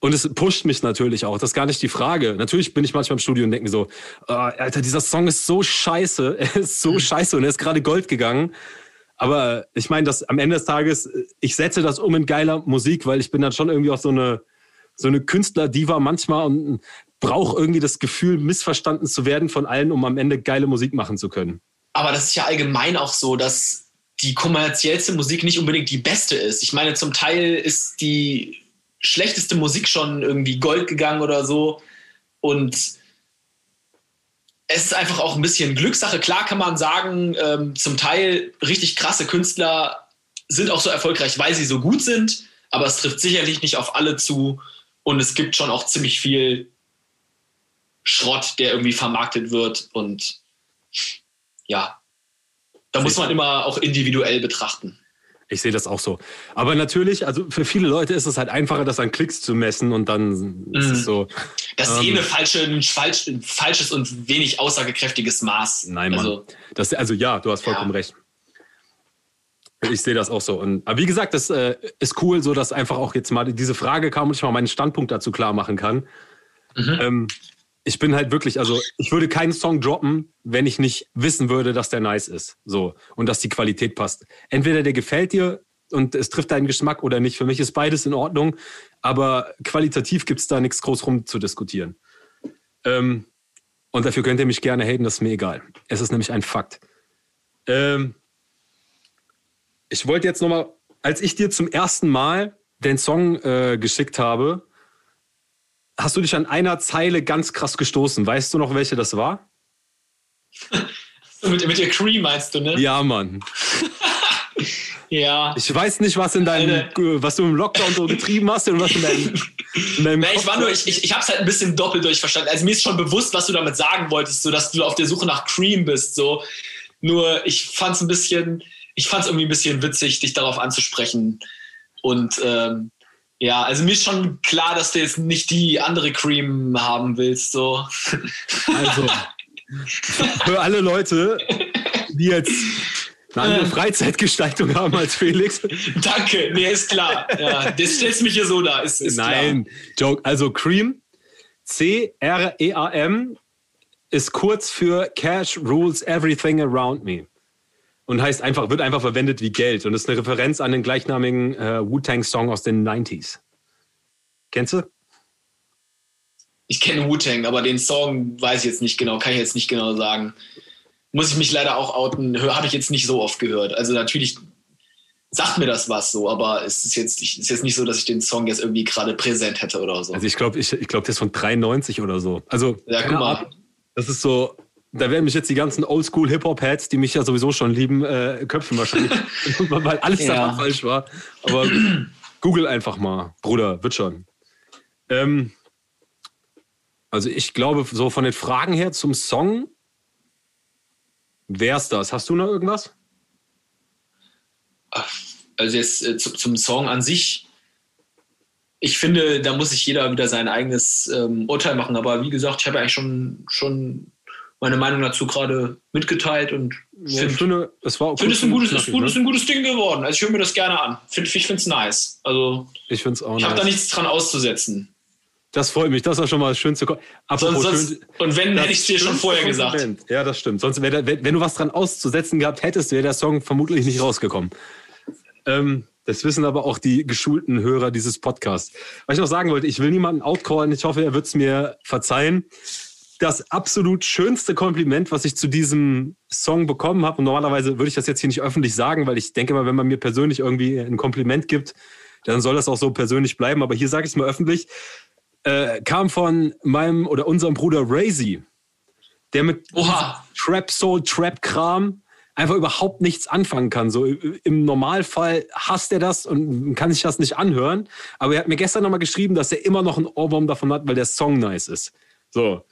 Und es pusht mich natürlich auch. Das ist gar nicht die Frage. Natürlich bin ich manchmal im Studio und denke mir so, oh, Alter, dieser Song ist so scheiße. Er ist so mhm. scheiße und er ist gerade Gold gegangen. Aber ich meine, dass am Ende des Tages, ich setze das um in geiler Musik, weil ich bin dann schon irgendwie auch so eine, so eine Künstler-Diva manchmal und brauche irgendwie das Gefühl, missverstanden zu werden von allen, um am Ende geile Musik machen zu können. Aber das ist ja allgemein auch so, dass die kommerziellste Musik nicht unbedingt die beste ist. Ich meine, zum Teil ist die schlechteste Musik schon irgendwie Gold gegangen oder so. Und es ist einfach auch ein bisschen Glückssache. Klar kann man sagen, ähm, zum Teil richtig krasse Künstler sind auch so erfolgreich, weil sie so gut sind, aber es trifft sicherlich nicht auf alle zu. Und es gibt schon auch ziemlich viel Schrott, der irgendwie vermarktet wird. Und ja, da muss man immer auch individuell betrachten. Ich sehe das auch so. Aber natürlich, also für viele Leute ist es halt einfacher, das an Klicks zu messen und dann ist es mhm. so. Das ist eh ähm, falsche, ein, falsch, ein falsches und wenig aussagekräftiges Maß. Nein, Mann. Also, das, also ja, du hast vollkommen ja. recht. Ich sehe das auch so. Und, aber wie gesagt, das äh, ist cool, so dass einfach auch jetzt mal diese Frage kam und ich mal meinen Standpunkt dazu klar machen kann. Mhm. Ähm, ich bin halt wirklich, also ich würde keinen Song droppen, wenn ich nicht wissen würde, dass der nice ist. So. Und dass die Qualität passt. Entweder der gefällt dir und es trifft deinen Geschmack oder nicht. Für mich ist beides in Ordnung. Aber qualitativ gibt es da nichts groß rum zu diskutieren. Ähm, und dafür könnt ihr mich gerne haten, das ist mir egal. Es ist nämlich ein Fakt. Ähm, ich wollte jetzt nochmal, als ich dir zum ersten Mal den Song äh, geschickt habe, hast du dich an einer Zeile ganz krass gestoßen. Weißt du noch, welche das war? mit, mit der Cream meinst du, ne? Ja, Mann. ja. Ich weiß nicht, was in deinem, was du im Lockdown so getrieben hast und was in deinem. In deinem ich war nur, ich, ich, ich hab's halt ein bisschen doppelt durchverstanden. Also mir ist schon bewusst, was du damit sagen wolltest, so dass du auf der Suche nach Cream bist. So. Nur ich fand's ein bisschen, ich fand's irgendwie ein bisschen witzig, dich darauf anzusprechen. Und ähm, ja, also mir ist schon klar, dass du jetzt nicht die andere Cream haben willst. So. Also, für alle Leute, die jetzt eine andere äh. Freizeitgestaltung haben als Felix. Danke, nee, ist klar. Ja, das stellst mich hier so da. Ist, ist Nein, klar. Joke. Also Cream, C-R-E-A-M ist kurz für Cash Rules Everything Around Me. Und heißt einfach, wird einfach verwendet wie Geld. Und ist eine Referenz an den gleichnamigen äh, Wu-Tang-Song aus den 90s. Kennst du? Ich kenne Wu-Tang, aber den Song weiß ich jetzt nicht genau, kann ich jetzt nicht genau sagen. Muss ich mich leider auch outen, habe ich jetzt nicht so oft gehört. Also natürlich sagt mir das was so, aber es ist jetzt, ist jetzt nicht so, dass ich den Song jetzt irgendwie gerade präsent hätte oder so. Also ich glaube, ich, ich glaub, der ist von 93 oder so. Also, ja, guck mal. Art, das ist so, da werden mich jetzt die ganzen Oldschool-Hip-Hop-Heads, die mich ja sowieso schon lieben, äh, köpfen wahrscheinlich, weil alles ja. daran falsch war. Aber google einfach mal, Bruder, wird schon. Ähm, also ich glaube, so von den Fragen her zum Song wär's das. Hast du noch irgendwas? Also jetzt äh, zu, zum Song an sich. Ich finde, da muss sich jeder wieder sein eigenes ähm, Urteil machen. Aber wie gesagt, ich habe eigentlich schon, schon meine Meinung dazu gerade mitgeteilt und ja, find, ich finde, es war finde es ein gutes, ist, ist ein gutes Ding geworden. Also ich höre mir das gerne an. Find, ich finde es nice. Also ich finde es auch. Ich nice. habe da nichts dran auszusetzen. Das freut mich. Das war schon mal das Schönste. Sonst, sonst, schön, und wenn, hätte ich es dir schon vorher gesagt. Ja, das stimmt. Sonst wäre, wenn, wenn du was dran auszusetzen gehabt hättest, wäre der Song vermutlich nicht rausgekommen. Ähm, das wissen aber auch die geschulten Hörer dieses Podcasts. Was ich noch sagen wollte, ich will niemanden outcallen. Ich hoffe, er wird es mir verzeihen. Das absolut schönste Kompliment, was ich zu diesem Song bekommen habe, und normalerweise würde ich das jetzt hier nicht öffentlich sagen, weil ich denke mal, wenn man mir persönlich irgendwie ein Kompliment gibt, dann soll das auch so persönlich bleiben. Aber hier sage ich es mal öffentlich äh, kam von meinem oder unserem Bruder Razy, der mit. Trap Soul Trap Kram einfach überhaupt nichts anfangen kann. So im Normalfall hasst er das und kann sich das nicht anhören. Aber er hat mir gestern nochmal geschrieben, dass er immer noch einen Ohrwurm davon hat, weil der Song nice ist. So.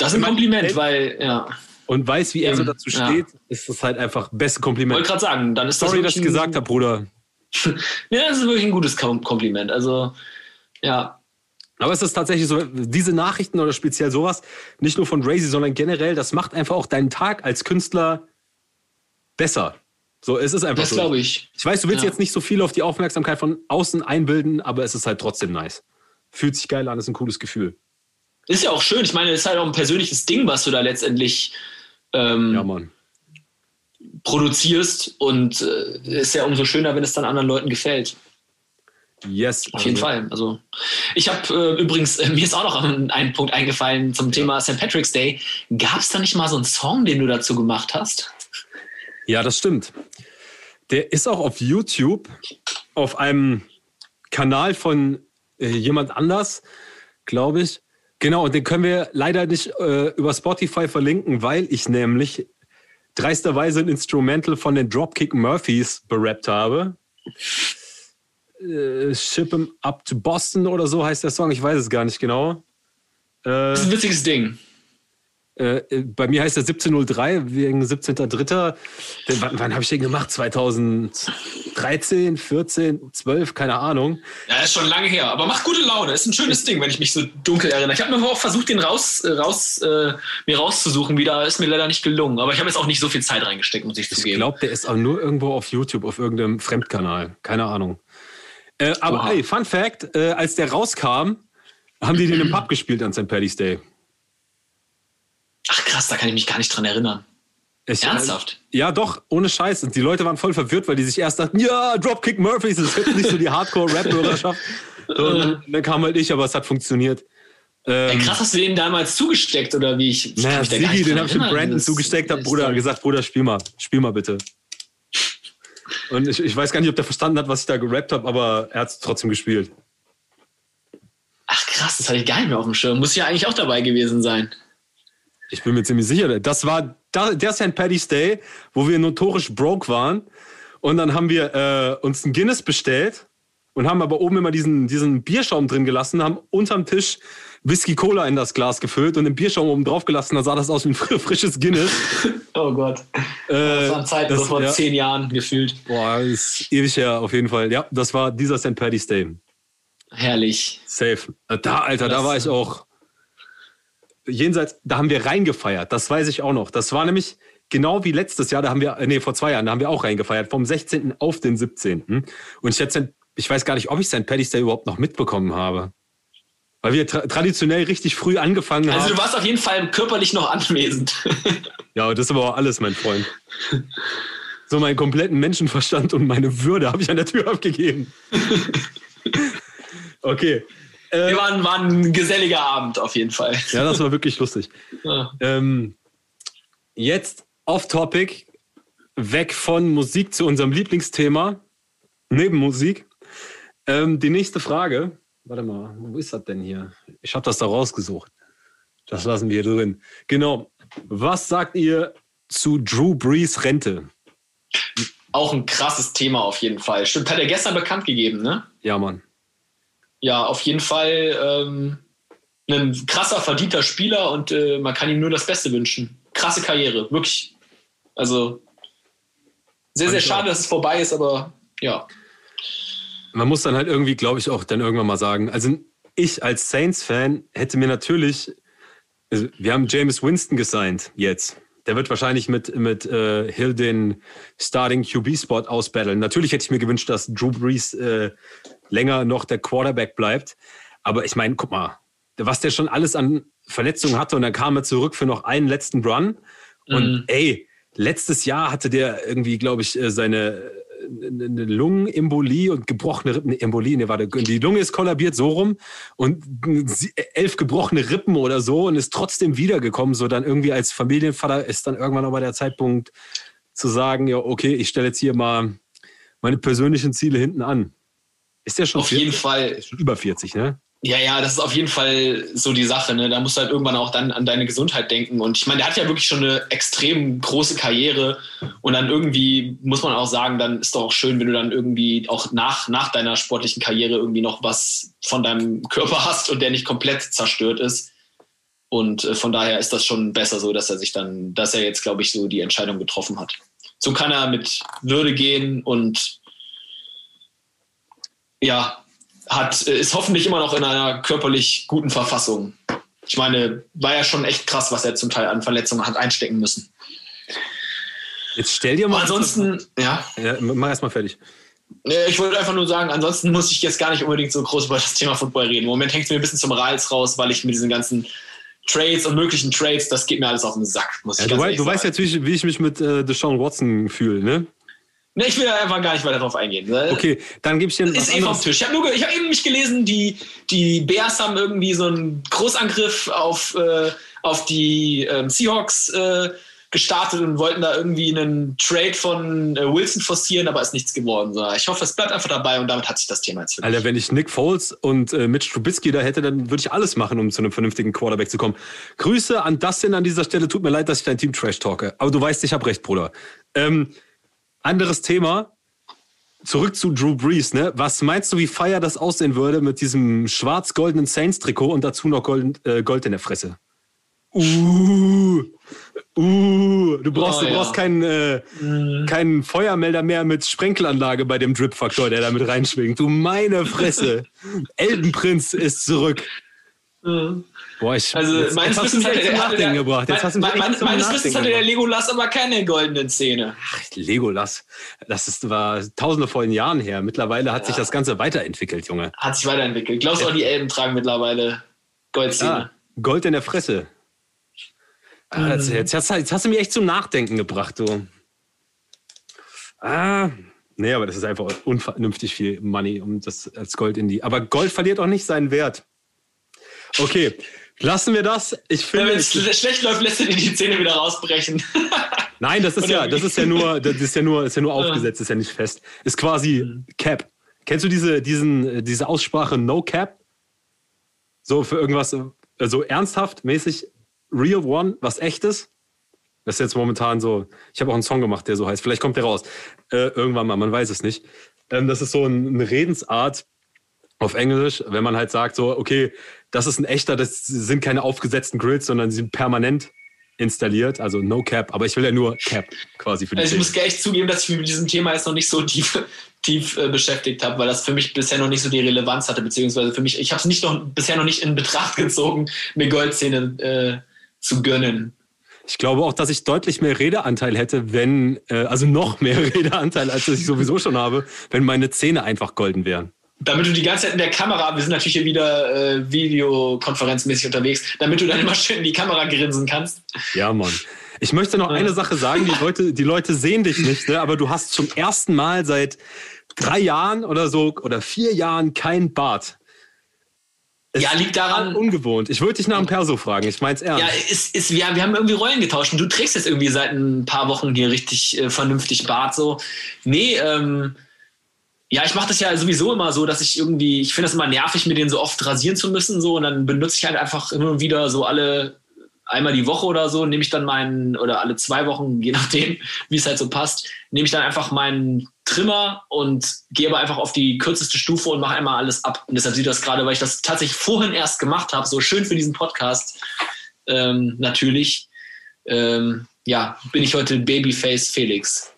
Das ist ein Kompliment, weil, ja. Und weiß, wie er so dazu steht, ja. ist das halt einfach beste Kompliment. Wollte gerade sagen, dann ist das Sorry, dass ich gesagt habe, Bruder. ja, das ist wirklich ein gutes Kompliment. Also, ja, aber es ist tatsächlich so, diese Nachrichten oder speziell sowas, nicht nur von Razy, sondern generell, das macht einfach auch deinen Tag als Künstler besser. So, es ist einfach das so. Glaube ich. Ich weiß, du willst ja. jetzt nicht so viel auf die Aufmerksamkeit von außen einbilden, aber es ist halt trotzdem nice. Fühlt sich geil an, ist ein cooles Gefühl. Ist ja auch schön. Ich meine, es ist halt auch ein persönliches Ding, was du da letztendlich ähm, ja, produzierst. Und äh, ist ja umso schöner, wenn es dann anderen Leuten gefällt. Yes. Auf jeden also. Fall. Also ich habe äh, übrigens, äh, mir ist auch noch ein, ein Punkt eingefallen zum Thema St. Patrick's Day. Gab es da nicht mal so einen Song, den du dazu gemacht hast? Ja, das stimmt. Der ist auch auf YouTube auf einem Kanal von äh, jemand anders, glaube ich. Genau, und den können wir leider nicht äh, über Spotify verlinken, weil ich nämlich dreisterweise ein Instrumental von den Dropkick Murphys berappt habe äh, Ship 'em Up to Boston oder so heißt der Song. Ich weiß es gar nicht genau. Äh, das ist ein witziges Ding. Äh, bei mir heißt er 1703 wegen 17.3. Wann, wann habe ich den gemacht? 2013, 14, 12, keine Ahnung. Ja, ist schon lange her, aber macht gute Laune. Ist ein schönes Ding, wenn ich mich so dunkel erinnere. Ich habe mir auch versucht, den raus, äh, raus, äh, mir rauszusuchen wieder. Ist mir leider nicht gelungen. Aber ich habe jetzt auch nicht so viel Zeit reingesteckt, muss ich zugeben. Ich glaube, der ist auch nur irgendwo auf YouTube, auf irgendeinem Fremdkanal. Keine Ahnung. Äh, aber Oha. hey, Fun Fact: äh, Als der rauskam, haben die den im Pub gespielt an St. Paddy's Day. Ach krass, da kann ich mich gar nicht dran erinnern. Ich, Ernsthaft? Äh, ja, doch, ohne Scheiß. Und die Leute waren voll verwirrt, weil die sich erst dachten, ja, Dropkick Murphys, das ist nicht so die Hardcore-Rap-Hörerschaft. dann, dann kam halt ich, aber es hat funktioniert. Ähm, ja, krass, hast du den damals zugesteckt oder wie ich? ich naja, Sigi, den habe ich dem Brandon zugesteckt, hab Bruder gesagt, Bruder, spiel mal, spiel mal bitte. Und ich, ich weiß gar nicht, ob der verstanden hat, was ich da gerappt habe, aber er hat es trotzdem gespielt. Ach krass, das hatte ich gar nicht mehr auf dem Schirm. Muss ja eigentlich auch dabei gewesen sein. Ich bin mir ziemlich sicher. Das war der St. Paddy's Day, wo wir notorisch broke waren. Und dann haben wir äh, uns ein Guinness bestellt und haben aber oben immer diesen, diesen Bierschaum drin gelassen, haben unterm Tisch Whisky Cola in das Glas gefüllt und den Bierschaum oben drauf gelassen. Da sah das aus wie ein frisches Guinness. oh Gott. Äh, das waren Zeiten das, vor ja. zehn Jahren gefühlt. Boah, ist ewig her auf jeden Fall. Ja, das war dieser St. Paddy's Day. Herrlich. Safe. Äh, da, Alter, das, da war ich auch jenseits, da haben wir reingefeiert. Das weiß ich auch noch. Das war nämlich genau wie letztes Jahr, da haben wir, äh, nee, vor zwei Jahren, da haben wir auch reingefeiert, vom 16. auf den 17. Und ich, jetzt, ich weiß gar nicht, ob ich St. Paddy's Day überhaupt noch mitbekommen habe. Weil wir tra traditionell richtig früh angefangen also haben. Also du warst auf jeden Fall körperlich noch anwesend. ja, das ist aber auch alles, mein Freund. So meinen kompletten Menschenverstand und meine Würde habe ich an der Tür abgegeben. okay. Äh, wir waren, waren ein geselliger Abend auf jeden Fall. Ja, das war wirklich lustig. Ja. Ähm, jetzt off-topic, weg von Musik zu unserem Lieblingsthema, neben Musik. Ähm, die nächste Frage, warte mal, wo ist das denn hier? Ich habe das da rausgesucht. Das lassen wir hier drin. Genau. Was sagt ihr zu Drew Brees Rente? Auch ein krasses Thema auf jeden Fall. Stimmt, hat er gestern bekannt gegeben, ne? Ja, Mann. Ja, auf jeden Fall ähm, ein krasser, verdienter Spieler und äh, man kann ihm nur das Beste wünschen. Krasse Karriere, wirklich. Also sehr, sehr schade, dass es vorbei ist, aber ja. Man muss dann halt irgendwie, glaube ich, auch dann irgendwann mal sagen, also ich als Saints-Fan hätte mir natürlich, also wir haben James Winston gesigned jetzt. Der wird wahrscheinlich mit, mit äh, Hill den Starting QB-Spot ausbattlen. Natürlich hätte ich mir gewünscht, dass Drew Brees äh, länger noch der Quarterback bleibt. Aber ich meine, guck mal, was der schon alles an Verletzungen hatte und dann kam er zurück für noch einen letzten Run. Und mhm. ey, letztes Jahr hatte der irgendwie, glaube ich, äh, seine eine Lungenembolie und gebrochene Rippen, Embolie, ne, warte, die Lunge ist kollabiert so rum und elf gebrochene Rippen oder so und ist trotzdem wiedergekommen, so dann irgendwie als Familienvater ist dann irgendwann aber der Zeitpunkt zu sagen, ja, okay, ich stelle jetzt hier mal meine persönlichen Ziele hinten an. Ist der schon Auf 40? jeden Fall. Schon über 40, ne? Ja, ja, das ist auf jeden Fall so die Sache. Ne? Da musst du halt irgendwann auch dann an deine Gesundheit denken. Und ich meine, der hat ja wirklich schon eine extrem große Karriere. Und dann irgendwie muss man auch sagen, dann ist doch auch schön, wenn du dann irgendwie auch nach, nach deiner sportlichen Karriere irgendwie noch was von deinem Körper hast und der nicht komplett zerstört ist. Und äh, von daher ist das schon besser so, dass er sich dann, dass er jetzt, glaube ich, so die Entscheidung getroffen hat. So kann er mit Würde gehen und ja, hat, äh, ist hoffentlich immer noch in einer körperlich guten Verfassung. Ich meine, war ja schon echt krass, was er zum Teil an Verletzungen hat einstecken müssen. Jetzt stell dir mal. Aber ansonsten, ja. ja. Mach erstmal fertig. Ich wollte einfach nur sagen, ansonsten muss ich jetzt gar nicht unbedingt so groß über das Thema Football reden. Im Moment hängt es mir ein bisschen zum Hals raus, weil ich mit diesen ganzen Trades und möglichen Trades, das geht mir alles auf den Sack, muss ich ja, du, wei du weißt ja natürlich, wie ich mich mit äh, Deshaun Watson fühle, ne? Ne, ich will da einfach gar nicht weiter drauf eingehen. Okay, dann gebe ich dir Ist eh vom Tisch. Ich habe hab eben nicht gelesen, die, die Bears haben irgendwie so einen Großangriff auf, äh, auf die ähm, Seahawks äh, gestartet und wollten da irgendwie einen Trade von äh, Wilson forcieren, aber ist nichts geworden. So, ich hoffe, es bleibt einfach dabei und damit hat sich das Thema jetzt für Alter, wenn ich Nick Foles und äh, Mitch Trubisky da hätte, dann würde ich alles machen, um zu einem vernünftigen Quarterback zu kommen. Grüße an Dustin an dieser Stelle. Tut mir leid, dass ich dein Team trash talke. Aber du weißt, ich habe recht, Bruder. Ähm, anderes Thema. Zurück zu Drew Brees, ne? Was meinst du, wie feier das aussehen würde mit diesem schwarz-goldenen Saints-Trikot und dazu noch Gold, äh, Gold in der Fresse? Uh, uh, du brauchst, oh, du brauchst ja. keinen, äh, mhm. keinen Feuermelder mehr mit Sprenkelanlage bei dem Drip-Faktor, der da mit reinschwingt. Du meine Fresse. Elbenprinz ist zurück. Mhm. Boah, ich, also jetzt, meines Wissens hatte, hatte der, gebracht. Jetzt hast mein, mein, meines Wissens hatte der Legolas aber keine goldenen Zähne. Ach, Legolas, das ist, war tausende von Jahren her. Mittlerweile hat ja. sich das Ganze weiterentwickelt, Junge. Hat sich weiterentwickelt. Glaubst du auch, die Elben tragen mittlerweile Goldzähne? Ja, Gold in der Fresse. Ah, jetzt, mhm. jetzt, hast, jetzt hast du mich echt zum Nachdenken gebracht, du. Ah, nee, aber das ist einfach unvernünftig viel Money um das als Gold in die. Aber Gold verliert auch nicht seinen Wert. Okay, Lassen wir das. Ich finde, Wenn es schlecht läuft, lässt du dir die Zähne wieder rausbrechen. Nein, das ist ja, das ist ja nur, das ist ja nur, ist ja nur aufgesetzt, ist ja nicht fest. Ist quasi. Cap. Kennst du diese, diesen, diese Aussprache No Cap? So für irgendwas, so also ernsthaft mäßig Real One, was echtes? Das ist jetzt momentan so. Ich habe auch einen Song gemacht, der so heißt. Vielleicht kommt der raus. Äh, irgendwann mal, man weiß es nicht. Ähm, das ist so eine Redensart auf Englisch, wenn man halt sagt, so, okay, das ist ein echter, das sind keine aufgesetzten Grills, sondern sie sind permanent installiert, also no cap, aber ich will ja nur cap quasi für die Also ich muss echt zugeben, dass ich mich mit diesem Thema jetzt noch nicht so tief, tief äh, beschäftigt habe, weil das für mich bisher noch nicht so die Relevanz hatte, beziehungsweise für mich, ich habe es nicht noch, bisher noch nicht in Betracht gezogen, mir Goldszene äh, zu gönnen. Ich glaube auch, dass ich deutlich mehr Redeanteil hätte, wenn, äh, also noch mehr Redeanteil, als ich sowieso schon habe, wenn meine Zähne einfach golden wären. Damit du die ganze Zeit in der Kamera, wir sind natürlich hier wieder äh, videokonferenzmäßig unterwegs, damit du dann immer schön in die Kamera grinsen kannst. Ja, Mann. Ich möchte noch eine Sache sagen, die Leute, die Leute sehen dich nicht, ne? aber du hast zum ersten Mal seit drei Jahren oder so oder vier Jahren kein Bart. Es ja, liegt daran. Ungewohnt. Ich würde dich nach einem Perso fragen. Ich mein's ernst. Ja, ist, ist, wir, wir haben irgendwie Rollen getauscht. Und du trägst jetzt irgendwie seit ein paar Wochen hier richtig äh, vernünftig Bart. So. Nee, ähm, ja, ich mache das ja sowieso immer so, dass ich irgendwie, ich finde es immer nervig, mir den so oft rasieren zu müssen. So, und dann benutze ich halt einfach immer wieder so alle einmal die Woche oder so, nehme ich dann meinen, oder alle zwei Wochen, je nachdem, wie es halt so passt, nehme ich dann einfach meinen Trimmer und gehe aber einfach auf die kürzeste Stufe und mache einmal alles ab. Und deshalb sieht das gerade, weil ich das tatsächlich vorhin erst gemacht habe, so schön für diesen Podcast, ähm, natürlich, ähm, ja, bin ich heute Babyface Felix.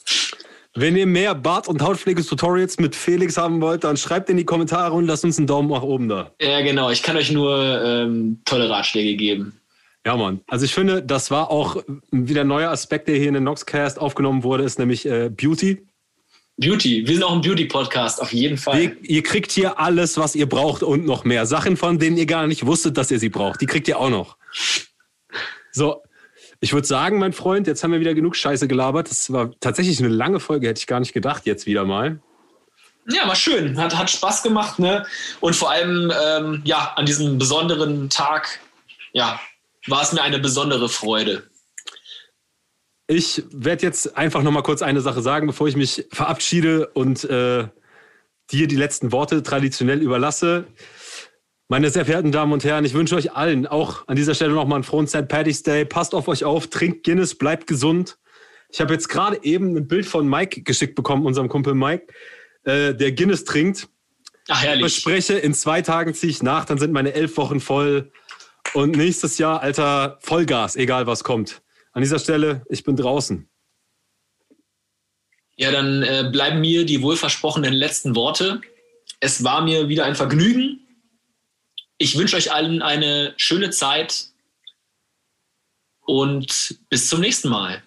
Wenn ihr mehr Bart- und Hautpflege-Tutorials mit Felix haben wollt, dann schreibt in die Kommentare und lasst uns einen Daumen nach oben da. Ja, genau. Ich kann euch nur ähm, tolle Ratschläge geben. Ja, Mann. Also ich finde, das war auch wieder ein neuer Aspekt, der hier in den Noxcast aufgenommen wurde, ist nämlich äh, Beauty. Beauty. Wir sind auch ein Beauty-Podcast, auf jeden Fall. Ihr, ihr, kriegt hier alles, was ihr braucht und noch mehr. Sachen, von denen ihr gar nicht wusstet, dass ihr sie braucht. Die kriegt ihr auch noch. So, ich würde sagen, mein Freund, jetzt haben wir wieder genug Scheiße gelabert. Das war tatsächlich eine lange Folge, hätte ich gar nicht gedacht, jetzt wieder mal. Ja, war schön. Hat, hat Spaß gemacht, ne? Und vor allem, ähm, ja, an diesem besonderen Tag, ja, war es mir eine besondere Freude. Ich werde jetzt einfach noch mal kurz eine Sache sagen, bevor ich mich verabschiede und äh, dir die letzten Worte traditionell überlasse. Meine sehr verehrten Damen und Herren, ich wünsche euch allen auch an dieser Stelle nochmal einen frohen St. Patty's Day. Passt auf euch auf, trinkt Guinness, bleibt gesund. Ich habe jetzt gerade eben ein Bild von Mike geschickt bekommen, unserem Kumpel Mike, äh, der Guinness trinkt. Ach, herrlich. Ich verspreche, in zwei Tagen ziehe ich nach, dann sind meine elf Wochen voll. Und nächstes Jahr, Alter, Vollgas, egal was kommt. An dieser Stelle, ich bin draußen. Ja, dann äh, bleiben mir die wohlversprochenen letzten Worte. Es war mir wieder ein Vergnügen. Ich wünsche euch allen eine schöne Zeit und bis zum nächsten Mal.